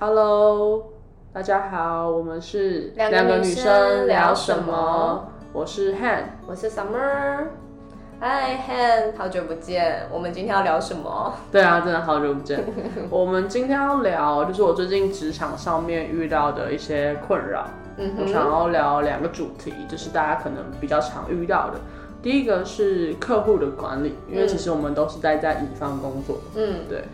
Hello，大家好，我们是两个女生聊什么？我是 Han，我是 Summer。Hi，Han，好久不见。我们今天要聊什么？对啊，真的好久不见。我们今天要聊，就是我最近职场上面遇到的一些困扰。嗯我想要聊两个主题，就是大家可能比较常遇到的。第一个是客户的管理，因为其实我们都是待在乙方工作，嗯对。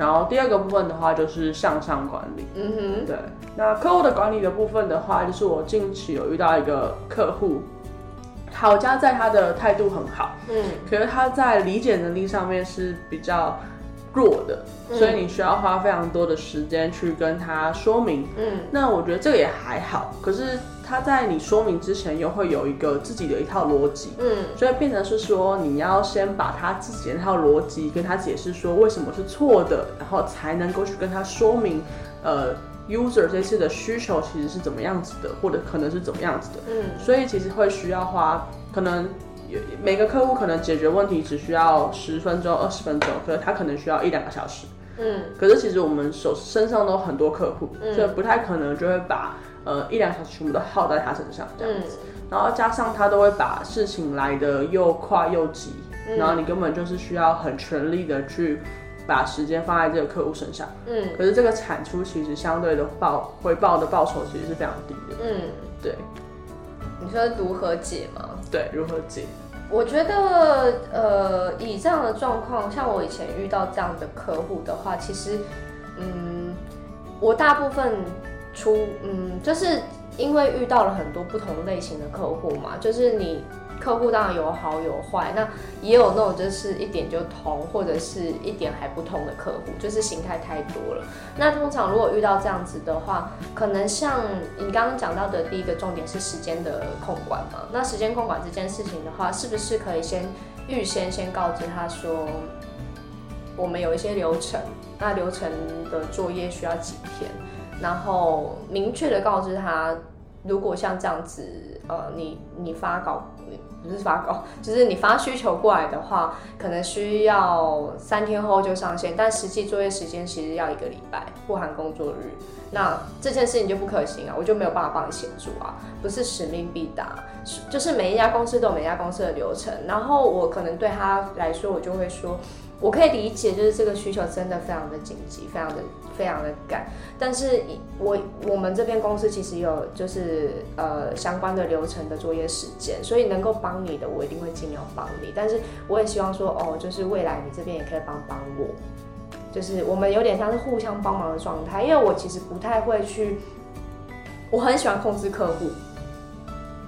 然后第二个部分的话就是向上管理，嗯哼，对。那客户的管理的部分的话，就是我近期有遇到一个客户，好家在他的态度很好，嗯。可是他在理解能力上面是比较弱的，嗯。所以你需要花非常多的时间去跟他说明。嗯。那我觉得这个也还好，可是他在你说明之前又会有一个自己的一套逻辑。嗯所以变成是说，你要先把他自己的那套逻辑跟他解释说为什么是错的，然后才能够去跟他说明，呃，user 这次的需求其实是怎么样子的，或者可能是怎么样子的。嗯所以其实会需要花，可能每个客户可能解决问题只需要十分钟、二十分钟，可是他可能需要一两个小时。嗯可是其实我们手身上都很多客户，嗯所以不太可能就会把呃一两小时全部都耗在他身上这样嗯子。然后加上他都会把事情来的又快又急，嗯然后你根本就是需要很全力的去把时间放在这个客户身上。嗯可是这个产出其实相对的报回报的报酬其实是非常低的。嗯，对你说如何解吗？对，如何解？我觉得，呃，以这样的状况，像我以前遇到这样的客户的话，其实，嗯，我大部分出，嗯，就是因为遇到了很多不同类型的客户嘛，就是你客户当然有好有坏，那也有那种就是一点就通，或者是一点还不通的客户，就是形态太多了。那通常如果遇到这样子的话，可能像你刚刚讲到的第一个重点是时间的控管嘛。那时间控管这件事情的话，是不是可以先预先先告知他说，我们有一些流程，那流程的作业需要几天，然后明确的告知他，如果像这样子，呃，你你发稿。不是发稿，就是你发需求过来的话，可能需要三天后就上线，但实际作业时间其实要一个礼拜，不含工作日。那这件事情就不可行啊，我就没有办法帮你协助啊，不是使命必达，就是每一家公司都有每一家公司的流程，然后我可能对他来说，我就会说，我可以理解，就是这个需求真的非常的紧急，非常的非常的赶，但是我我们这边公司其实有就是呃相关的流程的作业时间，所以能够帮你的，我一定会尽量帮你，但是我也希望说，哦，就是未来你这边也可以帮帮我。就是我们有点像是互相帮忙的状态，因为我其实不太会去，我很喜欢控制客户，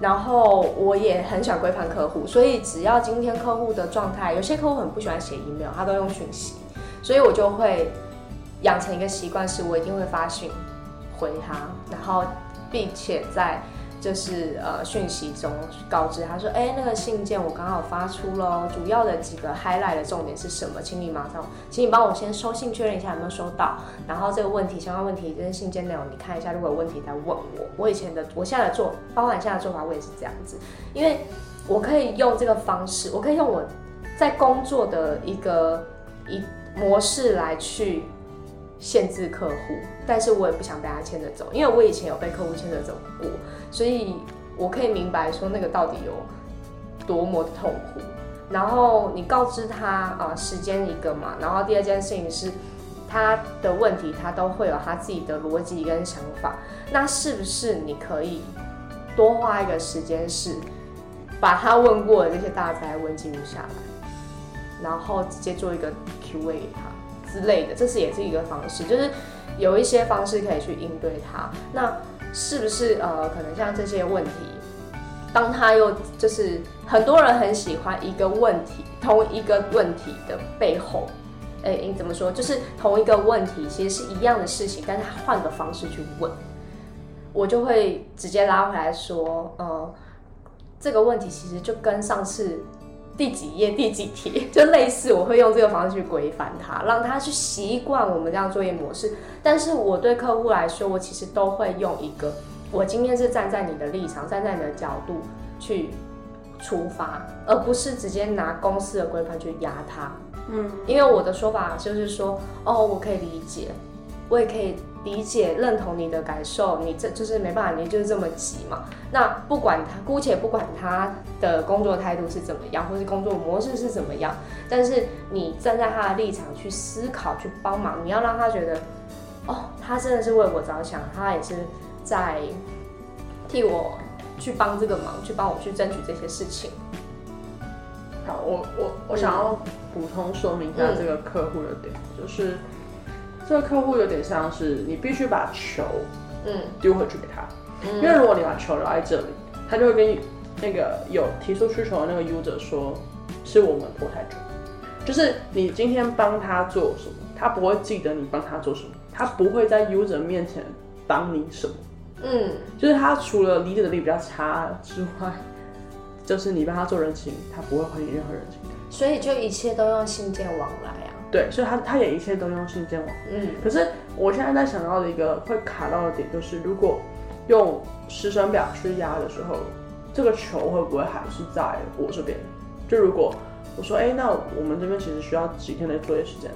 然后我也很想规范客户，所以只要今天客户的状态，有些客户很不喜欢写 email，他都用讯息，所以我就会养成一个习惯，是我一定会发讯回他，然后并且在就是呃讯息中告知他说，哎，那个信件我刚好发出了，主要的几个 highlight 的重点是什么，请你马上，请你帮我先收信确认一下有没有收到，然后这个问题相关问题跟信件内容你看一下，如果有问题再问我。我以前的我现在的做，包含现在的做法，我也是这样子，因为我可以用这个方式，我可以用我在工作的一个一模式来去。限制客户，但是我也不想被他牵着走，因为我以前有被客户牵着走过，所以我可以明白说那个到底有多么的痛苦。然后你告知他啊，时间一个嘛，然后第二件事情是他的问题，他都会有他自己的逻辑跟想法。那是不是你可以多花一个时间，是把他问过的这些大灾问记录下来，然后直接做一个 Q&A 给他？之类的，这是也是一个方式，就是有一些方式可以去应对它。那是不是呃，可能像这些问题，当他又就是很多人很喜欢一个问题，同一个问题的背后，哎、你怎么说？就是同一个问题，其实是一样的事情，但是他换个方式去问，我就会直接拉回来说，呃，这个问题其实就跟上次。第几页第几题，就类似，我会用这个方式去规范他，让他去习惯我们这样作业模式。但是我对客户来说，我其实都会用一个，我今天是站在你的立场，站在你的角度去出发，而不是直接拿公司的规范去压他。嗯，因为我的说法就是说，哦，我可以理解，我也可以理解、认同你的感受，你这就是没办法，你就是这么急嘛。那不管他，姑且不管他的工作态度是怎么样，或是工作模式是怎么样，但是你站在他的立场去思考、去帮忙，你要让他觉得，哦，他真的是为我着想，他也是在替我去帮这个忙，去帮我去争取这些事情。好，我我我想要补充说明一下这个客户的点，就是这个客户有点像是你必须把球，嗯，丢回去给他，因为如果你把球留在这里，他就会跟那个有提出需求的那个 user 说，是我们拖太久，就是你今天帮他做什么，他不会记得你帮他做什么，他不会在 user 面前帮你什么，嗯，就是他除了理解能力比较差之外。就是你帮他做人情，他不会还你任何人情，所以就一切都用信件往来啊。对，所以他他也一切都用信件网。嗯。可是我现在在想到的一个会卡到的点，就是如果用时程表去压的时候，这个球会不会还是在我这边？就如果我说，哎，那我们这边其实需要几天的作业时间，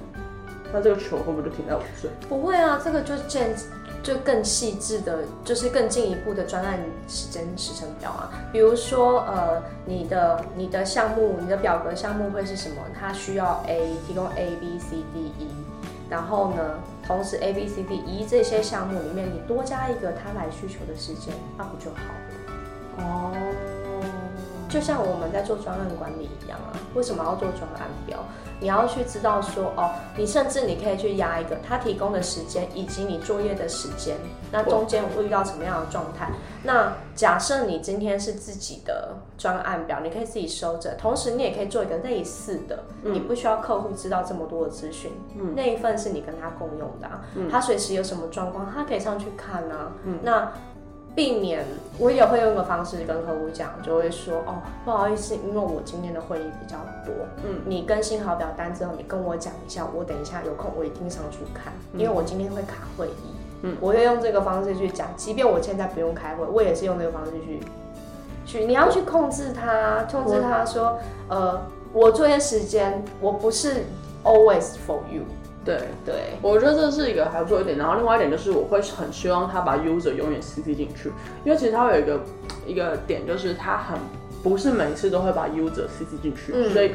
那这个球会不会就停在我这？不会啊，这个就是见。就更细致的，就是更进一步的专案时间时程表啊。比如说，呃，你的你的项目，你的表格项目会是什么？它需要 A 提供 A B C D E，然后呢，同时 A B C D E 这些项目里面，你多加一个他来需求的时间，那不就好了？哦，就像我们在做专案管理一样啊，为什么要做专案表？你要去知道说哦，你甚至你可以去压一个他提供的时间以及你作业的时间，那中间会遇到什么样的状态？那假设你今天是自己的专案表，你可以自己收着，同时你也可以做一个类似的，你不需要客户知道这么多的资讯，那一份是你跟他共用的，他随时有什么状况，他可以上去看啊。那避免，我也会用一个方式跟客户讲，就会说哦，不好意思，因为我今天的会议比较多，嗯，你更新好表单之后，你跟我讲一下，我等一下有空我一定上去看，因为我今天会卡会议，嗯，我会用这个方式去讲，即便我现在不用开会，我也是用这个方式去，去，你要去控制他，控制他说，呃，我作业时间我不是 always for you。对对，我觉得这是一个还不错一点。然后另外一点就是，我会很希望他把 user 永远 CC 进去，因为其实他有一个一个点，就是他很不是每次都会把 user CC 进去，所以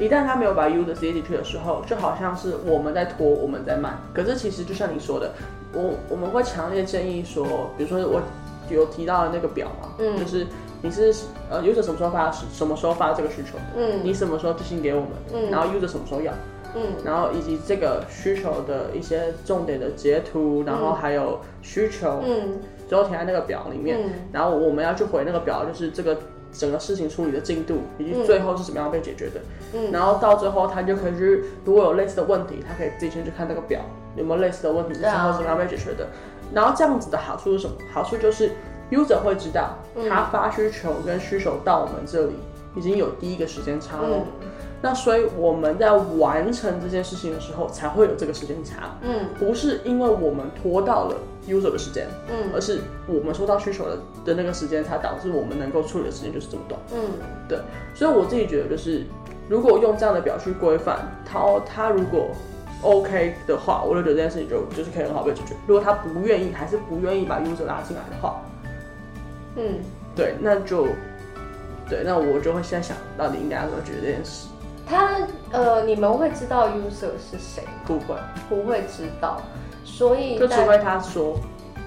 一旦他没有把 user CC 进去的时候，就好像是我们在拖，我们在慢。可是其实就像你说的，我我们会强烈建议说，比如说我有提到的那个表嘛，嗯，就是你是呃 user 什么时候发什么时候发这个需求，嗯，你什么时候寄信给我们，嗯，然后 user 什么时候要。嗯，然后以及这个需求的一些重点的截图，然后还有需求，嗯，最后填在那个表里面，嗯。然后我们要去回那个表，就是这个整个事情处理的进度，以及最后是怎么样被解决的，嗯，然后到最后他就可以去，如果有类似的问题，他可以自己先去看那个表有没有类似的问题，最后怎么样被解决的，然后这样子的好处是什么？好处就是 user 会知道他发需求跟需求到我们这里已经有第一个时间差了。那所以我们在完成这件事情的时候，才会有这个时间差。嗯，不是因为我们拖到了 user 的时间，嗯，而是我们收到需求的的那个时间，才导致我们能够处理的时间就是这么短。嗯，对。所以我自己觉得，就是如果用这样的表去规范，他他如果 OK 的话，我就觉得这件事情就就是可以很好被解决。如果他不愿意，还是不愿意把 user 拉进来的话，嗯，对，那就对，那我就会现在想到底应该要怎么解决这件事。他呃，你们会知道 user 是谁？不会，不会知道。所以就除非他说，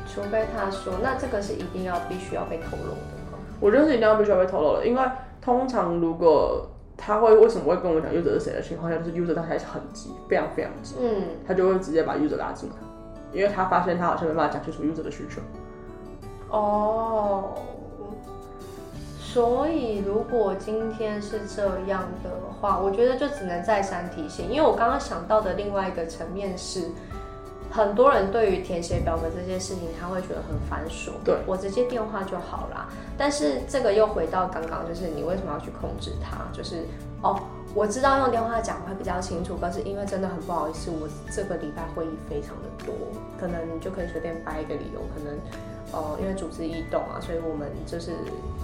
除非他说，那这个是一定要必须要被透露的吗？我觉得是一定要必须要被透露的，因为通常如果他会为什么会跟我讲 user 是谁的情况下，就是 user 他还是很急，非常非常急，嗯，他就会直接把 user 拉进来，因为他发现他好像没办法讲清楚 user 的需求。哦。所以，如果今天是这样的话，我觉得就只能再三提醒。因为我刚刚想到的另外一个层面是，很多人对于填写表格这件事情，他会觉得很繁琐。对，我直接电话就好啦。但是这个又回到刚刚，就是你为什么要去控制它？就是哦，我知道用电话讲会比较清楚，可是因为真的很不好意思，我这个礼拜会议非常的多，可能你就可以随便掰一个理由，可能。哦，因为组织异动啊，所以我们就是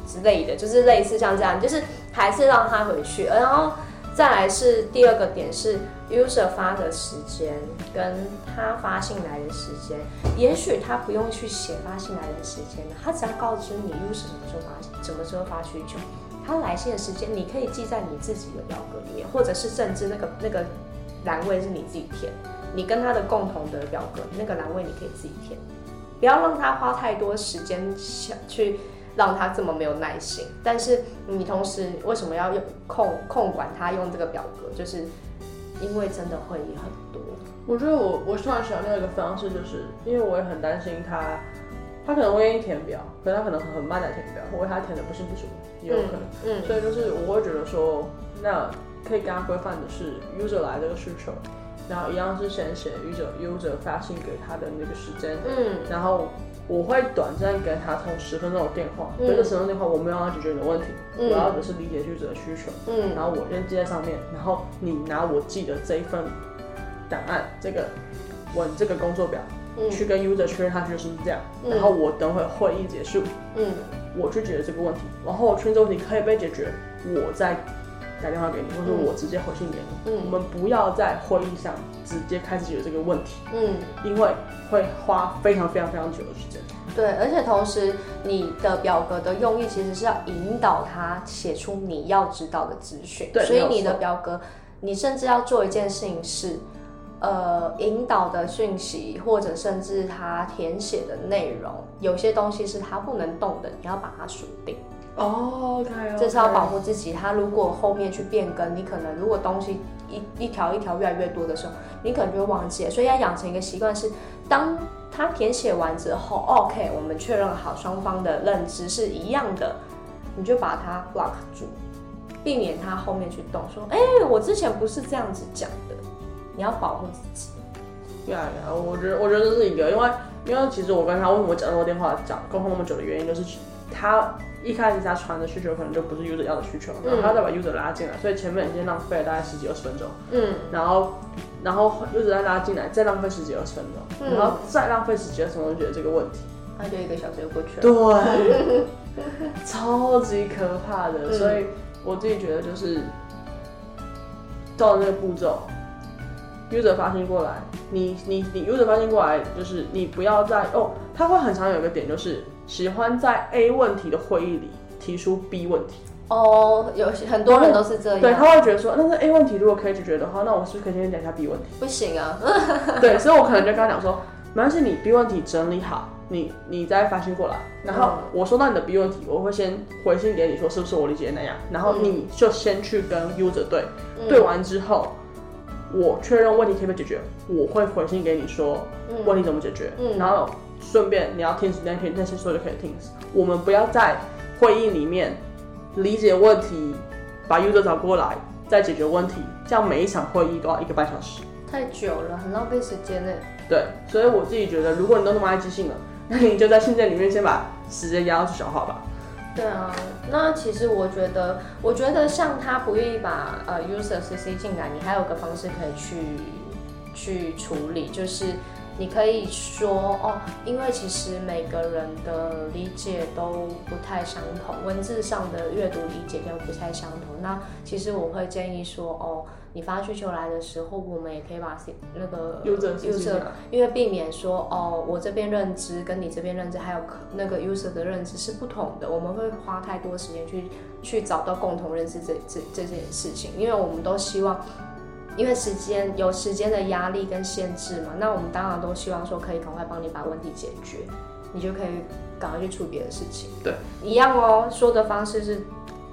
之类的，就是类似像这样，就是还是让他回去。然后再来是第二个点是 user 发的时间跟他发信来的时间，也许他不用去写发信来的时间他只要告知你 user 什么时候发什么时候发需求，他来信的时间你可以记在你自己的表格里面，或者是甚至那个那个栏位是你自己填，你跟他的共同的表格那个栏位你可以自己填，不要让他花太多时间想去。让他这么没有耐心，但是你同时为什么要用控控管他用这个表格？就是因为真的会议很多。我觉得我我突然想到一个方式，就是因为我也很担心他，他可能会愿意填表，可是他可能很慢的填表，或者他填的不是不楚，也有可能。嗯，所以就是我会觉得说，那可以跟他规范的是 user 来这个需求，然后一样是先写 user user 发信给他的那个时间，嗯，然后。我会短暂给他通十分钟的电话，这个十分钟电话我没有要解决你的问题，我要的是理解记者的需求，嗯，然后我先记在上面，然后你拿我记的这一份档案，这个文这个工作表，去跟 user 确认他就是这样，然后我等会会议结束，嗯，我去解决这个问题，然后我确认这个问题可以被解决，我再。打电话给你，或者我直接回信给你。嗯，我们不要在会议上直接开始解决这个问题。嗯，因为会花非常非常非常久的时间。对，而且同时你的表格的用意其实是要引导他写出你要知道的资讯。对，所以你的表格，你甚至要做一件事情是，呃，引导的讯息或者甚至他填写的内容，有些东西是他不能动的，你要把它锁定。哦，OK，这是要保护自己。他如果后面去变更，你可能如果东西一一条一条越来越多的时候，你可能就会忘记了。所以要养成一个习惯，是当他填写完之后，OK，我们确认好双方的认知是一样的，你就把它 block 住，避免他后面去动，说，哎，我之前不是这样子讲的。你要保护自己。呀呀，我觉得我觉得这是一个，因为因为其实我跟他为什么讲那么多电话讲沟通那么久的原因，就是他。一开始他传的需求可能就不是 user 要的需求，然后他再把 user 拉进来，所以前面已经浪费了大概十几二十分钟。嗯，然后然后 user 再拉进来，再浪费十几二十分钟，然后再浪费十几二十分钟解决这个问题，那就一个小时就过去了。对，超级可怕的。所以我自己觉得就是到了那个步骤，user 发信过来，你你你 user 发信过来，就是你不要再哦，他会很常有一个点就是。喜欢在 A 问题的会议里提出 B 问题哦，有很多人都是这样。对他会觉得说，那是 A 问题如果可以解决的话，那我是不是可以先讲一下 B 问题？不行啊。对，所以我可能就跟他讲说，没关系，你 B 问题整理好，你你再发信过来，然后我收到你的 B 问题，我会先回信给你说是不是我理解的那样，然后你就先去跟 user 对，对完之后，我确认问题可以被解决，我会回信给你说问题怎么解决，然后。顺便你要听时间可以那些说就可以听。我们不要在会议里面理解问题，把 user 找过来再解决问题，这样每一场会议都要一个半小时，太久了，很浪费时间呢。对，所以我自己觉得，如果你都那么爱即兴了，那你就在信件里面先把时间压到最小化吧。对啊，那其实我觉得，我觉得像他不愿意把呃 user CC 进来，你还有个方式可以去去处理，就是。你可以说哦，因为其实每个人的理解都不太相同，文字上的阅读理解就不太相同。那其实我会建议说，哦，你发需求来的时候，我们也可以把那个 user，因为避免说，哦，我这边认知跟你这边认知还有那个 user 的认知是不同的，我们会花太多时间去去找到共同认识这这这件事情，因为我们都希望。因为时间有时间的压力跟限制嘛，那我们当然都希望说可以赶快帮你把问题解决，你就可以赶快去处理别的事情。对，一样哦。说的方式是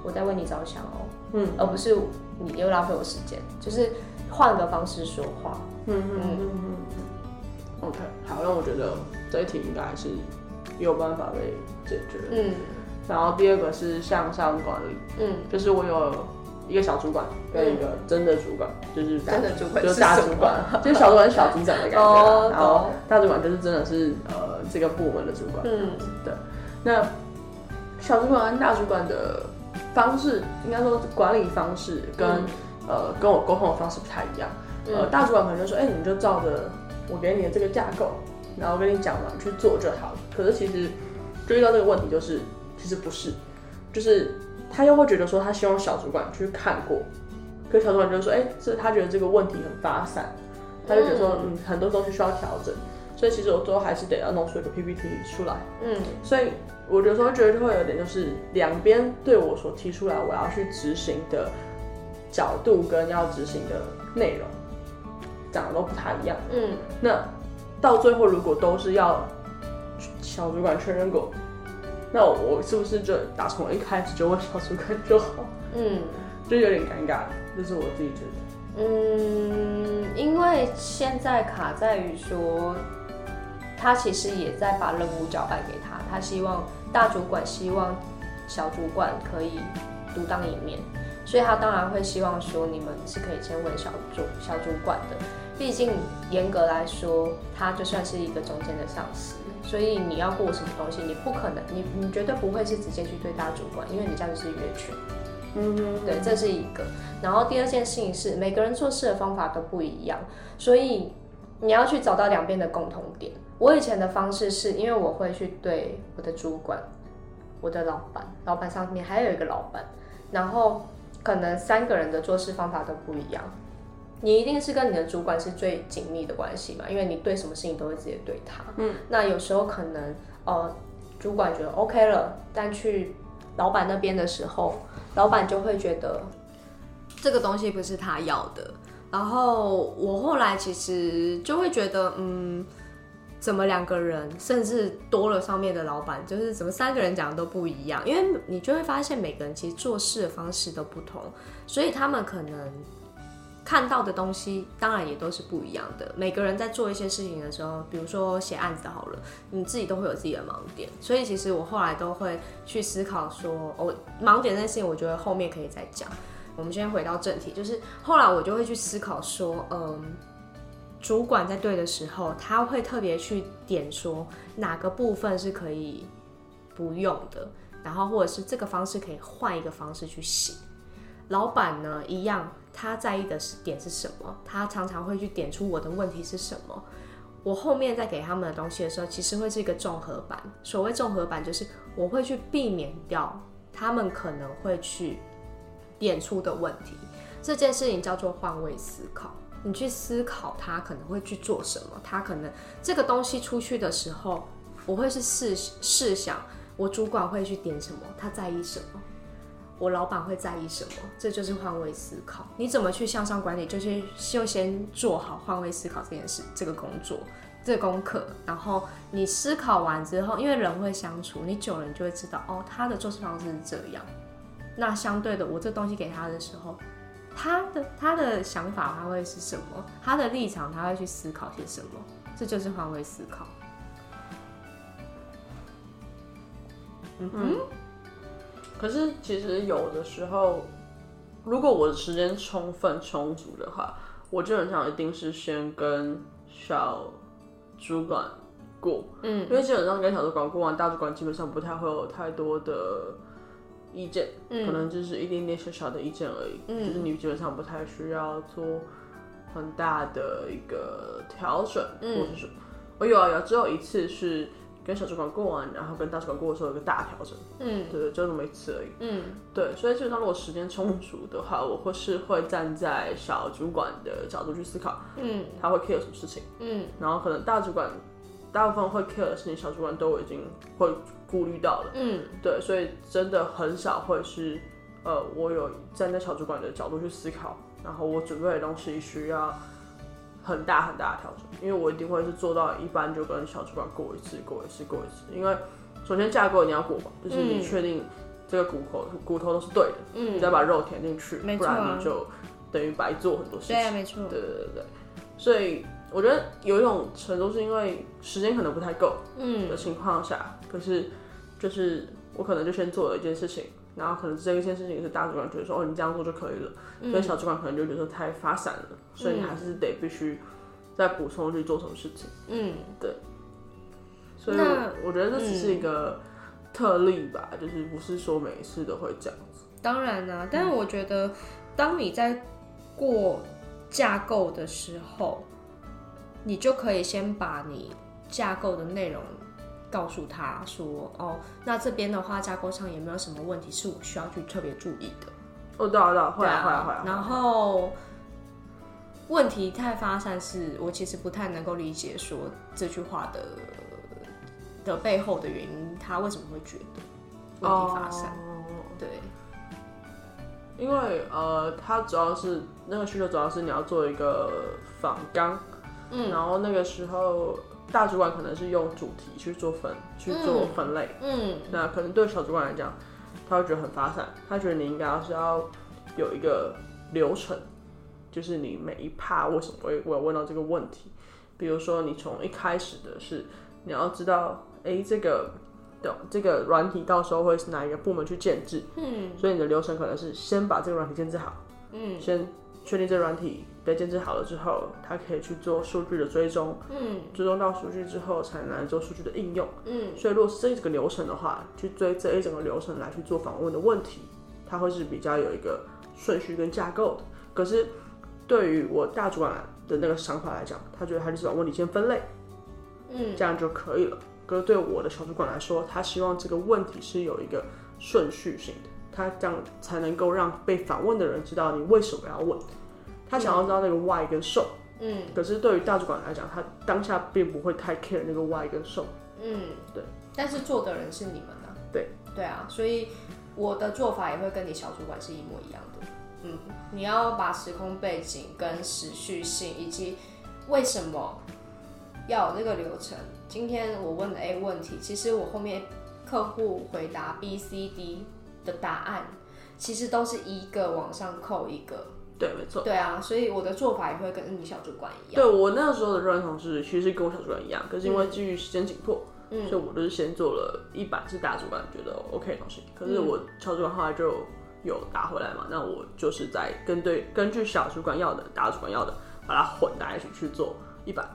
我在为你着想哦，嗯，而不是你又浪费我时间，就是换个方式说话。嗯嗯嗯嗯。OK，好，那我觉得这一题应该还是有办法被解决。嗯。然后第二个是向上管理，嗯，就是我有。一个小主管跟一个真的主管，就是真的主管就是大主管，就是小主管是小组长的感觉，然后大主管就是真的是呃这个部门的主管。嗯，对。那小主管跟大主管的方式，应该说管理方式跟呃跟我沟通的方式不太一样。呃，大主管可能就说，哎，你就照着我给你的这个架构，然后跟你讲完去做就好了。可是其实就遇到这个问题，就是其实不是，就是。他又会觉得说，他希望小主管去看过。可是小主管就说，哎、这他觉得这个问题很发散，他就觉得说，嗯，很多东西需要调整，所以其实我最后还是得要弄出一个 PPT 出来。嗯。所以我有时候觉得会有点就是两边对我所提出来我要去执行的角度跟要执行的内容讲的都不太一样。嗯。那到最后如果都是要小主管确认过，那我是不是就打从一开始就问小主管就好？嗯就有点尴尬，这是我自己觉得。嗯，因为现在卡在于说，他其实也在把任务交办给他，他希望大主管希望小主管可以独当一面，所以他当然会希望说你们是可以先问小主小主管的，毕竟严格来说，他就算是一个中间的上司。所以你要过什么东西，你不可能，你你绝对不会是直接去对大主管，因为你这样就是越权。嗯哼，对，这是一个。然后第二件事情是，每个人做事的方法都不一样，所以你要去找到两边的共同点。我以前的方式是因为我会去对我的主管、我的老板，老板上面还有一个老板，然后可能三个人的做事方法都不一样。你一定是跟你的主管是最紧密的关系嘛，因为你对什么事情都会直接对他。嗯，那有时候可能呃，主管觉得 OK 了，但去老板那边的时候，老板就会觉得这个东西不是他要的。然后我后来其实就会觉得，嗯，怎么两个人，甚至多了上面的老板，就是怎么三个人讲的都不一样，因为你就会发现每个人其实做事的方式都不同，所以他们可能看到的东西当然也都是不一样的。每个人在做一些事情的时候，比如说写案子好了，你自己都会有自己的盲点，所以其实我后来都会去思考说，哦，盲点这件事情，我觉得后面可以再讲。我们先回到正题，就是后来我就会去思考说，嗯，主管在对的时候，他会特别去点说哪个部分是可以不用的，然后或者是这个方式可以换一个方式去写。老板呢，一样，他在意的是点是什么？他常常会去点出我的问题是什么。我后面再给他们的东西的时候，其实会是一个综合版。所谓综合版，就是我会去避免掉他们可能会去点出的问题。这件事情叫做换位思考。你去思考他可能会去做什么，他可能这个东西出去的时候，我会是试试想，我主管会去点什么，他在意什么。我老板会在意什么？这就是换位思考。你怎么去向上管理？就是就先做好换位思考这件事，这个工作，这功课。然后你思考完之后，因为人会相处，你久了你就会知道，哦，他的做事方式是这样。那相对的，我这东西给他的时候，他的他的想法他会是什么？他的立场他会去思考些什么？这就是换位思考。嗯哼可是其实有的时候，如果我的时间充分充足的话，我基本上一定是先跟小主管过，嗯。因为基本上跟小主管过完，大主管基本上不太会有太多的意见，嗯。可能就是一点点小小的意见而已，嗯。就是你基本上不太需要做很大的一个调整，嗯。或者是我有啊有，只有一次是跟小主管过完，然后跟大主管过的时候有一个大调整，嗯对，就那么一次而已。嗯对，所以基本上如果时间充足的话，我会是会站在小主管的角度去思考，嗯他会 care 什么事情，嗯然后可能大主管大部分会 care 的事情，小主管都已经会顾虑到了。嗯对，所以真的很少会是，呃，我有站在小主管的角度去思考，然后我准备的东西需要很大很大的调整，因为我一定会是做到一般就跟小主管过一次，过一次，过一次，因为首先架构你要过嘛，就是你嗯确定这个骨头骨头都是对的，你嗯，再把肉填进去，不然你就等于白做很多事情。对啊，没错。对对对对，所以我觉得有一种程度是因为时间可能不太够，嗯的情况下，可是就是我可能就先做了一件事情，然后可能这一件事情是大主管觉得说哦你这样做就可以了，所以小主管可能就觉得太发散了，所以你还是得必须再补充去做什么事情。嗯。对。所以那我觉得这只是一个特例吧，就是不是说每一次都会这样子。当然啦、但是我觉得，当你在过架构的时候，你就可以先把你架构的内容告诉他说，哦，那这边的话架构上有没有什么问题是我需要去特别注意的？哦，对啊，对啊，会对啊，会啊，会啊。然后问题太发散是，我其实不太能够理解说这句话的的背后的原因，他为什么会觉得问题发散？哦对，因为呃，他主要是那个需求主要是你要做一个仿钢，嗯然后那个时候大主管可能是用主题去做分去做分类，嗯。那可能对小主管来讲，他会觉得很发散，他觉得你应该要是要有一个流程，就是你每一趴为什么会我要问到这个问题，比如说你从一开始的是你要知道，哎，这个的这个软体到时候会是哪一个部门去建制，嗯。所以你的流程可能是先把这个软体建制好，嗯。先确定这软体被建制好了之后，它可以去做数据的追踪，嗯追踪到数据之后才能来做数据的应用。嗯所以如果是这一整个流程的话，去追这一整个流程来去做访问的问题，它会是比较有一个顺序跟架构的。可是对于我大主管的那个想法来讲，他觉得他就是把问题先分类，嗯这样就可以了。可是对我的小主管来说，他希望这个问题是有一个顺序性的，他这样才能够让被访问的人知道你为什么要问。他想要知道那个 why 跟 so，嗯可是对于大主管来讲，他当下并不会太 care 那个 why 跟 so。嗯，对。但是做的人是你们啊。对对啊，所以我的做法也会跟你小主管是一模一样的。嗯，你要把时空背景跟时序性以及为什么要有这个流程。今天我问的 A 问题，其实我后面客户回答 B、C、D 的答案，其实都是一个往上扣一个。对，没错。对啊，所以我的做法也会跟你小主管一样。对我那时候的认同事，其实跟我小主管一样，可是因为基于时间紧迫，嗯所以我都是先做了一版是大主管觉得 OK 的东西，可是嗯我小主管后来就有打回来嘛，那我就是在跟对根据小主管要的、大主管要的，把它混在一起去做一版。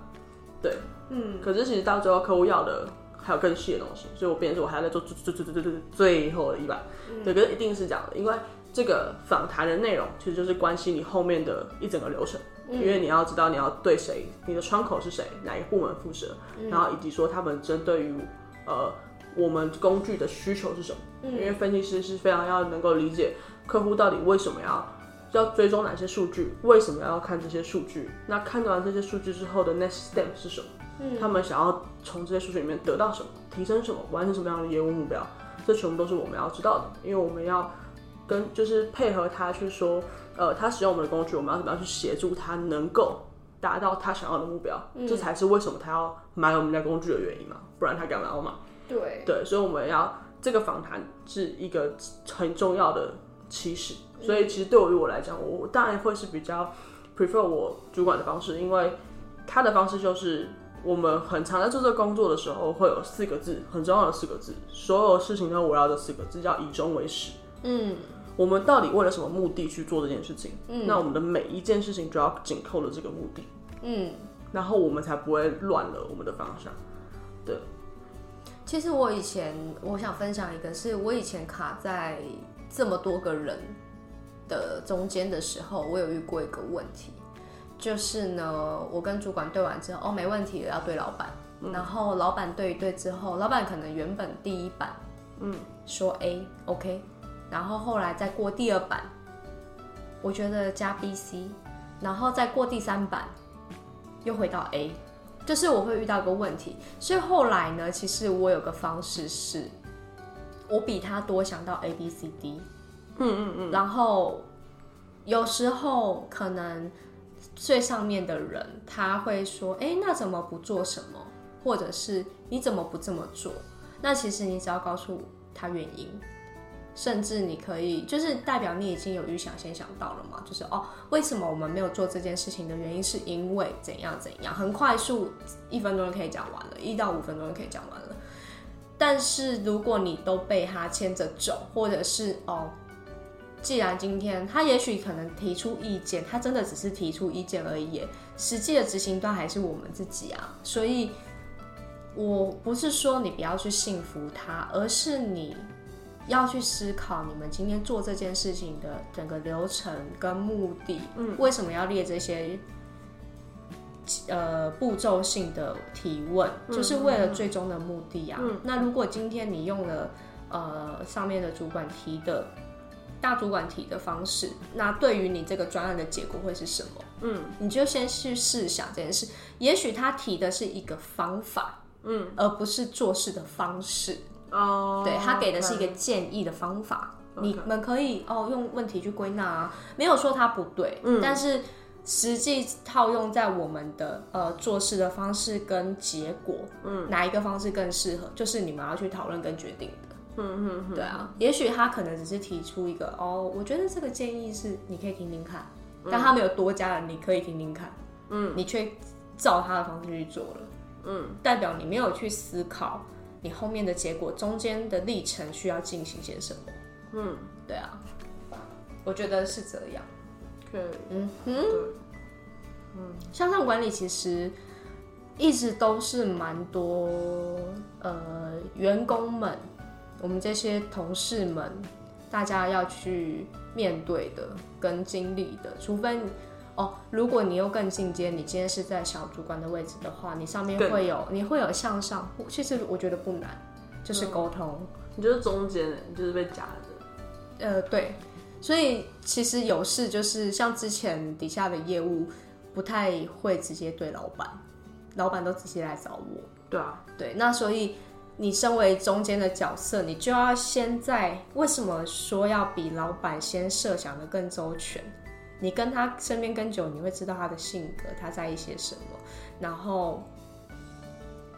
对，嗯，可是其实到最后客户要的还有更细的东西，所以我变成是我还要再做最最最最最最最后的一版。嗯对，可是一定是这样的，因为这个访谈的内容其实就是关系你后面的一整个流程，嗯因为你要知道你要对谁，你的窗口是谁，哪一个部门负责，嗯然后以及说他们针对于呃我们工具的需求是什么，嗯因为分析师是非常要能够理解客户到底为什么要。要追踪哪些数据？为什么要看这些数据？那看完这些数据之后的 next step 是什么？嗯。他们想要从这些数据里面得到什么，提升什么，完成什么样的业务目标，这全部都是我们要知道的，因为我们要跟就是配合他去说，呃，他使用我们的工具，我们要怎么样去协助他能够达到他想要的目标，这才是为什么他要买我们家工具的原因嘛，不然他干嘛要买？对，对，所以我们要这个访谈是一个很重要的起始，所以其实对于我来讲，我当然会是比较 prefer 我主管的方式，因为他的方式就是我们很常在做这个工作的时候会有四个字，很重要的四个字，所有事情都围绕这四个字，叫以终为始。嗯我们到底为了什么目的去做这件事情？嗯那我们的每一件事情就要紧扣了这个目的，嗯。然后我们才不会乱了我们的方向。对其实我以前我想分享一个，是我以前卡在这么多个人的中间的时候，我有遇过一个问题，就是呢，我跟主管对完之后，哦，没问题了，要对老板，然后老板对一对之后，老板可能原本第一版，嗯，说 A OK，然后后来再过第二版，我觉得加 B C，然后再过第三版，又回到 A。就是我会遇到一个问题，所以后来呢，其实我有个方式是，我比他多想到 A B C D，嗯嗯嗯，然后有时候可能最上面的人他会说，哎，那怎么不做什么，或者是你怎么不这么做？那其实你只要告诉他原因，甚至你可以就是代表你已经有预想先想到了嘛，就是哦，为什么我们没有做这件事情的原因是因为怎样怎样，很快速一分钟就可以讲完了，一到五分钟就可以讲完了。但是如果你都被他牵着走，或者是哦，既然今天他也许可能提出意见，他真的只是提出意见而已，实际的执行端还是我们自己啊，所以我不是说你不要去信服他，而是你要去思考你们今天做这件事情的整个流程跟目的，嗯，为什么要列这些呃步骤性的提问，就是为了最终的目的啊。那如果今天你用了呃上面的主管提的大主管提的方式，那对于你这个专案的结果会是什么？嗯，你就先去试想这件事。也许他提的是一个方法，嗯，而不是做事的方式。哦，对他给的是一个建议的方法，你们可以哦用问题去归纳啊，没有说他不对，嗯，但是实际套用在我们的呃做事的方式跟结果，嗯，哪一个方式更适合，就是你们要去讨论跟决定的。嗯嗯，对啊，也许他可能只是提出一个哦，我觉得这个建议是你可以听听看，但他没有多加了你可以听听看，嗯，你却照他的方式去做了，嗯，代表你没有去思考你后面的结果中间的历程需要进行些什么，嗯，对啊，我觉得是这样，对，嗯哼，对，嗯，向上管理其实一直都是蛮多呃员工们。我们这些同事们，大家要去面对的跟经历的，除非哦，如果你又更进阶，你今天是在小主管的位置的话，你上面会有，你会有向上。其实我觉得不难，就是沟通。你就是中间的，你就是被夹的。呃，对。所以其实有事就是像之前底下的业务不太会直接对老板，老板都直接来找我。对啊，对。那所以。你身为中间的角色，你就要先在为什么说要比老板先设想的更周全？你跟他身边跟久，你会知道他的性格，他在意些什么。然后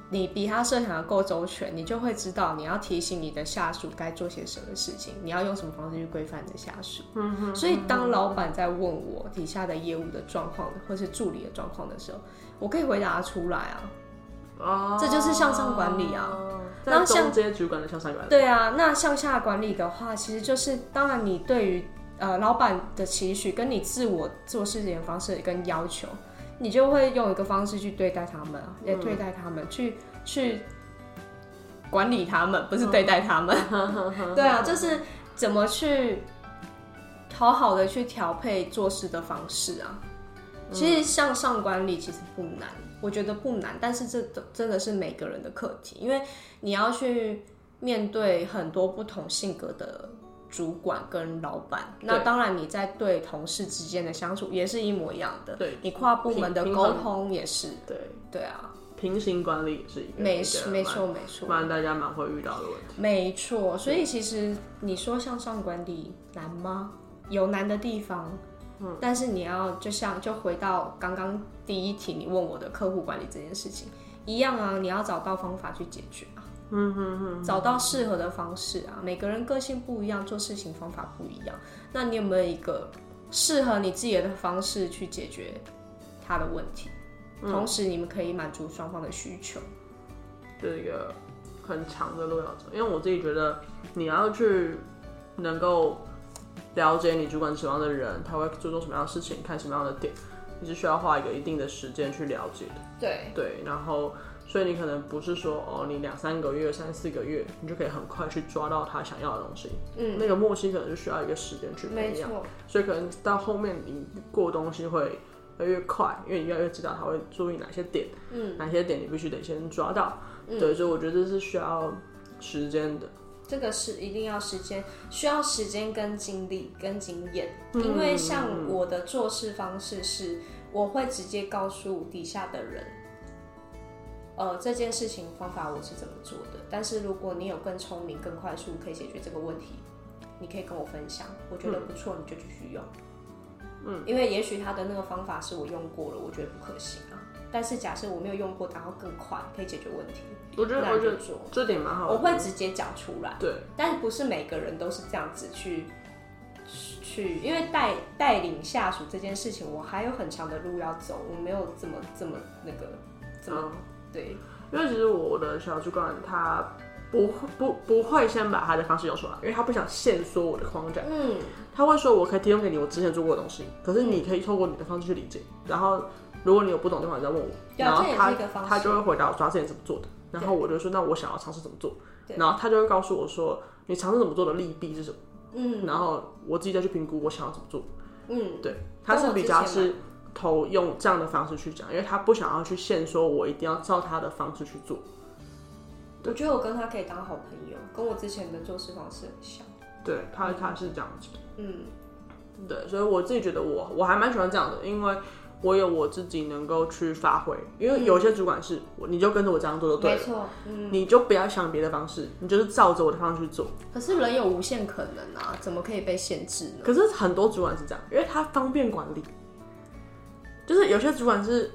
你比他设想的够周全，你就会知道你要提醒你的下属该做些什么事情，你要用什么方式去规范你的下属。嗯哼。所以当老板在问我底下的业务的状况，或是助理的状况的时候，我可以回答出来啊。哦。这就是向上管理啊。那像这些主管的向上管理，对啊，那向下管理的话，其实就是当然你对于呃老板的期许，跟你自我做事情的方式跟要求，你就会用一个方式去对待他们，也对待他们，去去管理他们，不是对待他们。对啊，就是怎么去好好的去调配做事的方式啊。其实向上管理其实不难。我觉得不难，但是这真的是每个人的课题，因为你要去面对很多不同性格的主管跟老板。那当然，你在对同事之间的相处也是一模一样的。对，你跨部门的沟通也是。对，对啊，平行管理也是一个，没没错没错，不然大家蛮会遇到的问题。没错，所以其实你说向上管理难吗？有难的地方。但是你要就像就回到刚刚第一题你问我的客户管理这件事情一样啊，你要找到方法去解决啊，嗯哼哼，找到适合的方式啊。每个人个性不一样，做事情方法不一样，那你有没有一个适合你自己的方式去解决他的问题？同时你们可以满足双方的需求，是一个很长的路要走。因为我自己觉得你要去能够。了解你主管什么样的人，他会注重什么样的事情，看什么样的点，你是需要花一个一定的时间去了解的。对对，然后所以你可能不是说哦，你两三个月、三四个月，你就可以很快去抓到他想要的东西。嗯，那个默契可能是需要一个时间去培养。所以可能到后面你过东西会越来越快，因为你越来越知道他会注意哪些点，嗯，哪些点你必须得先抓到。对，所以我觉得这是需要时间的。这个是一定要时间，需要时间跟精力跟经验，因为像我的做事方式是，我会直接告诉底下的人，呃，这件事情方法我是怎么做的。但是如果你有更聪明、更快速可以解决这个问题，你可以跟我分享，我觉得不错，你就继续用。嗯，因为也许他的那个方法是我用过了，我觉得不可行啊。但是假设我没有用过，然后更快可以解决问题。我觉得我觉得这点蛮好，我会直接讲出来。对，但是不是每个人都是这样子去去，因为带带领下属这件事情，我还有很长的路要走，我没有这么这么那个怎么对。因为其实我的小主管他不不不会先把他的方式用出来，因为他不想限缩我的框架。嗯，他会说我可以提供给你我之前做过的东西，可是你可以透过你的方式去理解。然后如果你有不懂的地方，你再问我。然后他他就会回答我，他之前怎么做的。然后我就说，那我想要尝试怎么做，然后他就会告诉我说，你尝试怎么做的利弊是什么，嗯，然后我自己再去评估我想要怎么做，嗯，对，他是比较是投用这样的方式去讲，因为他不想要去限说，我一定要照他的方式去做。我觉得我跟他可以当好朋友，跟我之前的做事方式很像。对他他是这样子，嗯，对，所以我自己觉得我我还蛮喜欢这样的，因为我有我自己能够去发挥，因为有些主管是我你就跟着我这样做就对了，没错，嗯。你就不要想别的方式，你就是照着我的方式去做。可是人有无限可能啊，怎么可以被限制呢？可是很多主管是这样，因为他方便管理，就是有些主管是，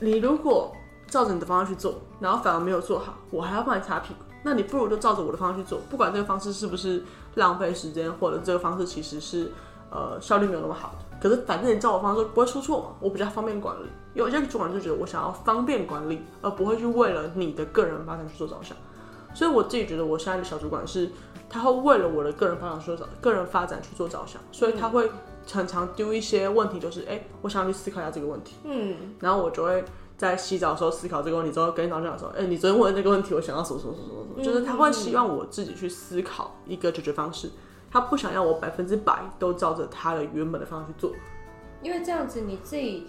你如果照着你的方式去做，然后反而没有做好，我还要帮你擦屁股，那你不如就照着我的方式去做，不管这个方式是不是浪费时间，或者这个方式其实是呃效率没有那么好的。可是反正你照我方式不会出错嘛，我比较方便管理。有些主管就觉得我想要方便管理，而不会去为了你的个人发展去做着想。所以我自己觉得我现在的小主管是，他会为了我的个人发展去做个人发展去做着想，所以他会常常丢一些问题，就是哎、诶我想要去思考一下这个问题，嗯，然后我就会在洗澡的时候思考这个问题，之后跟老师讲说，哎、你昨天问的这个问题，我想要什么什么什么什么，就是他会希望我自己去思考一个解决方式，他不想要我百分之百都照着他的原本的方式去做。因为这样子你自己，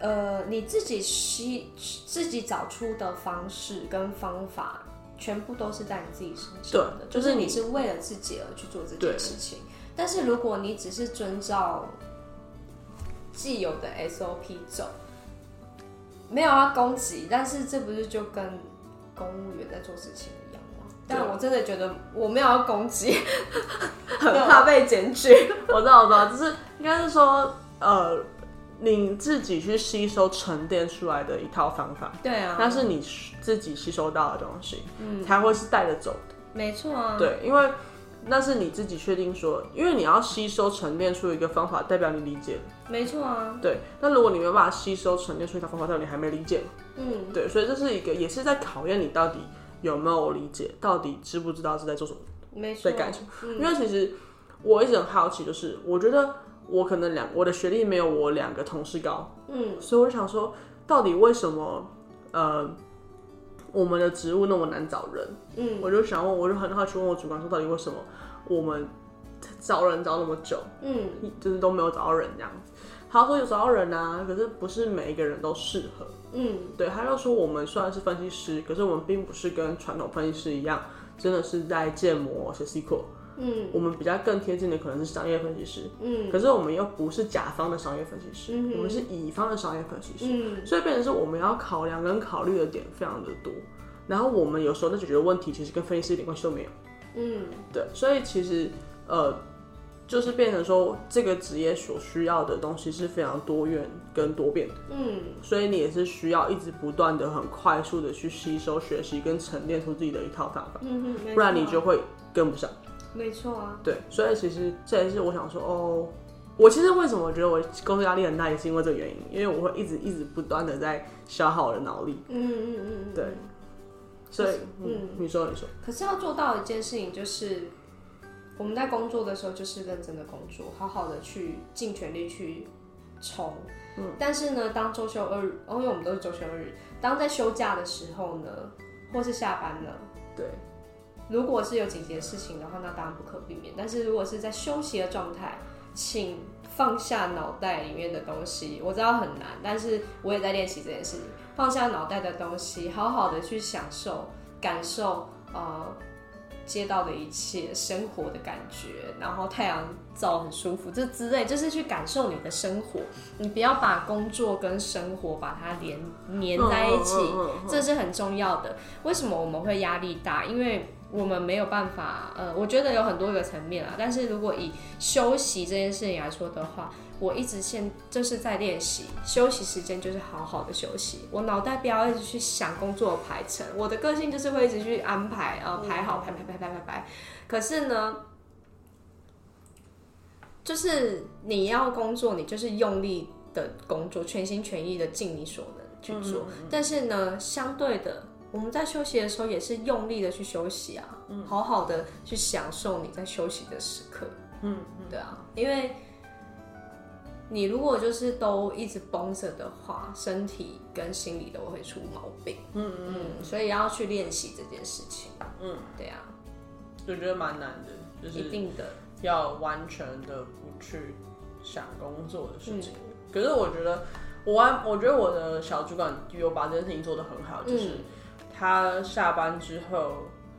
呃，你自己吸自己找出的方式跟方法，全部都是在你自己身上的，对就是你就是你是为了自己而去做这件事情。但是如果你只是遵照既有的 SOP 走，没有要攻击，但是这不是就跟公务员在做事情？但我真的觉得我没有要攻击，很怕被检举。我知道，我知道，就是应该是说，呃，你自己去吸收沉淀出来的一套方法，对啊，那是你自己吸收到的东西，嗯才会是带着走的。没错啊，对，因为那是你自己确定说，因为你要吸收沉淀出一个方法，代表你理解了。没错啊，对，那如果你没有办法吸收沉淀出一套方法，代表你还没理解嘛。嗯，对，所以这是一个，也是在考验你到底有没有理解，到底知不知道是在做什么。没错，对感情嗯因为其实我一直很好奇，就是我觉得我可能两我的学历没有我两个同事高，嗯，所以我就想说，到底为什么呃我们的职务那么难找人？嗯，我就想问，我就很好奇问我主管说，到底为什么我们 找人找那么久，嗯，就是都没有找到人这样子？他说有找到人啊，可是不是每一个人都适合。嗯，对，他就说我们虽然是分析师，可是我们并不是跟传统分析师一样，真的是在建模写 SQL。嗯，我们比较更贴近的可能是商业分析师，嗯，可是我们又不是甲方的商业分析师，嗯我们是乙方的商业分析师，嗯，所以变成是我们要考量跟考虑的点非常的多。然后我们有时候在解决的问题，其实跟分析师一点关系都没有。嗯，对，所以其实呃，就是变成说这个职业所需要的东西是非常多元跟多变的，嗯，所以你也是需要一直不断的很快速的去吸收、学习跟沉淀出自己的一套方法，嗯哼，不然你就会跟不上。没错啊，对，所以其实这也是我想说哦。我其实为什么我觉得我工作压力很大，也是因为这个原因，因为我会一直一直不断的在消耗我的脑力。嗯嗯嗯嗯，对，所以嗯嗯，你说你说，可是要做到一件事情，就是我们在工作的时候就是认真的工作，好好的去尽全力去冲。嗯，但是呢，当周休二日，哦因为我们都是周休二日，当在休假的时候呢，或是下班了。对，如果是有紧急的事情的话，那当然不可避免。但是如果是在休息的状态，请放下脑袋里面的东西。我知道很难，但是我也在练习这件事情。放下脑袋的东西，好好的去享受、感受呃街道的一切、生活的感觉，然后太阳照很舒服，这之类，就是去感受你的生活。你不要把工作跟生活把它连粘在一起。这是很重要的。为什么我们会压力大？因为我们没有办法，呃，我觉得有很多个层面啊。但是如果以休息这件事情来说的话，我一直现就是在练习休息时间，就是好好的休息。我脑袋不要一直去想工作排程，我的个性就是会一直去安排，呃，排好，排排排排排排。可是呢，就是你要工作，你就是用力的工作，全心全意的尽你所能去做。但是呢，相对的，我们在休息的时候也是用力的去休息啊，好好的去享受你在休息的时刻。嗯，对啊，因为你如果就是都一直绷着的话，身体跟心理都会出毛病。嗯嗯嗯，所以要去练习这件事情。嗯，对啊，我觉得蛮难的，就是一定的。要完全的不去想工作的事情。嗯可是我觉得我完，我觉得我的小主管有把这件事情做得很好，就是嗯他下班之后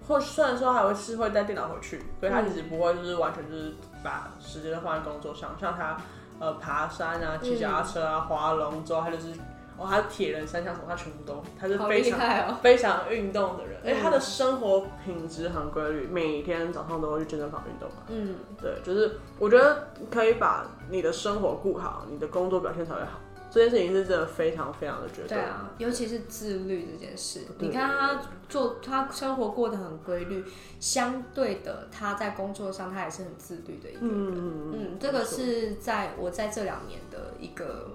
或虽然说还会是会带电脑回去，所以他其实不会就是完全就是把时间都放在工作上。像他呃爬山啊、骑脚踏车啊、划龙舟，他就是哦，他铁人三项什么，他全部都，他是非常哦。非常运动的人，而且嗯他的生活品质很规律，每天早上都会去健身房运动。嗯，对，就是我觉得可以把你的生活顾好，你的工作表现才会好。这件事情是真的非常非常的绝对。对啊，尤其是自律这件事，你看他做他生活过得很规律，相对的他在工作上他也是很自律的一个人。嗯嗯这个是在我在这两年的一个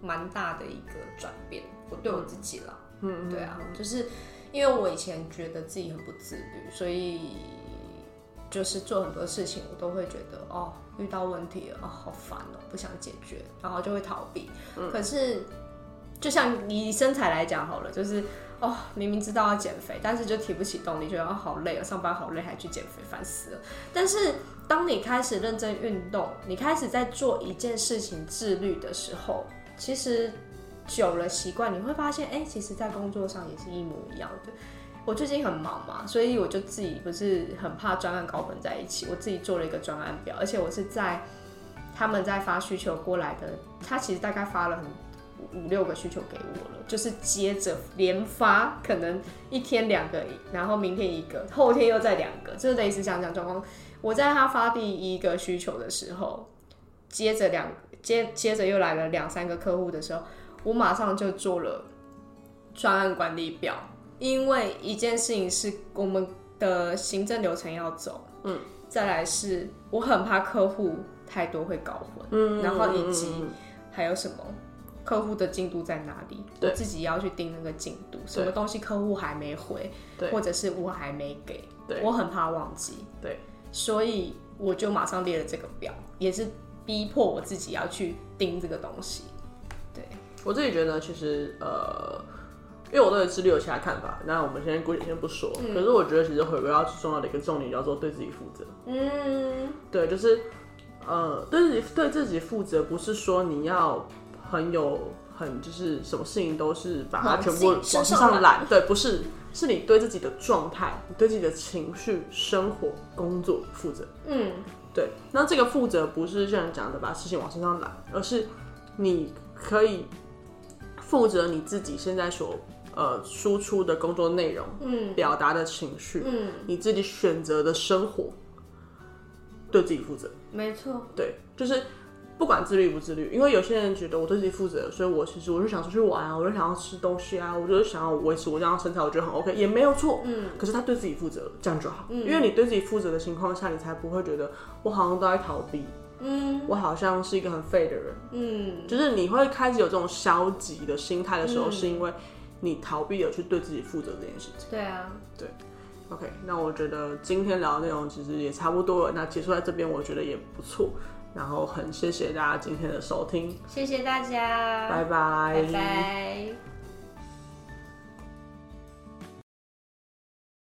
蛮大的一个转变，我对我自己了。嗯，对啊，就是因为我以前觉得自己很不自律，所以就是做很多事情我都会觉得哦，遇到问题了哦，好烦哦，不想解决，然后就会逃避。可是就像以身材来讲好了，就是哦，明明知道要减肥，但是就提不起动力，觉得哦好累啊，上班好累，还去减肥，烦死了。但是当你开始认真运动，你开始在做一件事情自律的时候，其实久了习惯，你会发现，哎、其实，在工作上也是一模一样的。我最近很忙嘛，所以我就自己不是很怕专案搞混在一起，我自己做了一个专案表，而且我是在他们在发需求过来的，他其实大概发了很五六个需求给我了，就是接着连发，可能一天两个，然后明天一个，后天又再两个，就是类似像这样状况。我在他发第一个需求的时候，接着两接接着又来了两三个客户的时候，我马上就做了专案管理表，因为一件事情是我们的行政流程要走，嗯，再来是我很怕客户太多会搞混，嗯然后以及嗯还有什么客户的进度在哪里，对。我自己要去盯那个进度，什么东西客户还没回，对。或者是我还没给，对。我很怕忘记，对，所以我就马上列了这个表，也是逼迫我自己要去盯这个东西，对，我自己觉得其实呃，因为我对自律有其他看法，那我们先姑且先不说。可是我觉得其实回归到最重要的一个重点叫做对自己负责。嗯，对，就是呃，对自己对自己负责，不是说你要很有很就是什么事情都是把它全部往上上揽，对，不是，是你对自己的状态、你对自己的情绪、生活、工作负责。嗯，对，那这个负责不是像你讲的把事情往身上揽，而是你可以负责你自己现在所呃输出的工作内容，嗯，表达的情绪，嗯，你自己选择的生活，对自己负责。没错，对，就是不管自律不自律，因为有些人觉得我对自己负责，所以我其实我就想出去玩啊，我就想要吃东西啊，我就是想要维持我这样的身材，我觉得很 OK，也没有错。嗯，可是他对自己负责，这样就好。因为你对自己负责的情况下，你才不会觉得我好像都在逃避，嗯我好像是一个很废的人。嗯，就是你会开始有这种消极的心态的时候，嗯是因为你逃避了去对自己负责这件事情。对啊，对。OK，那我觉得今天聊的内容其实也差不多了，那结束在这边，我觉得也不错。然后很谢谢大家今天的收听，谢谢大家，拜拜，拜拜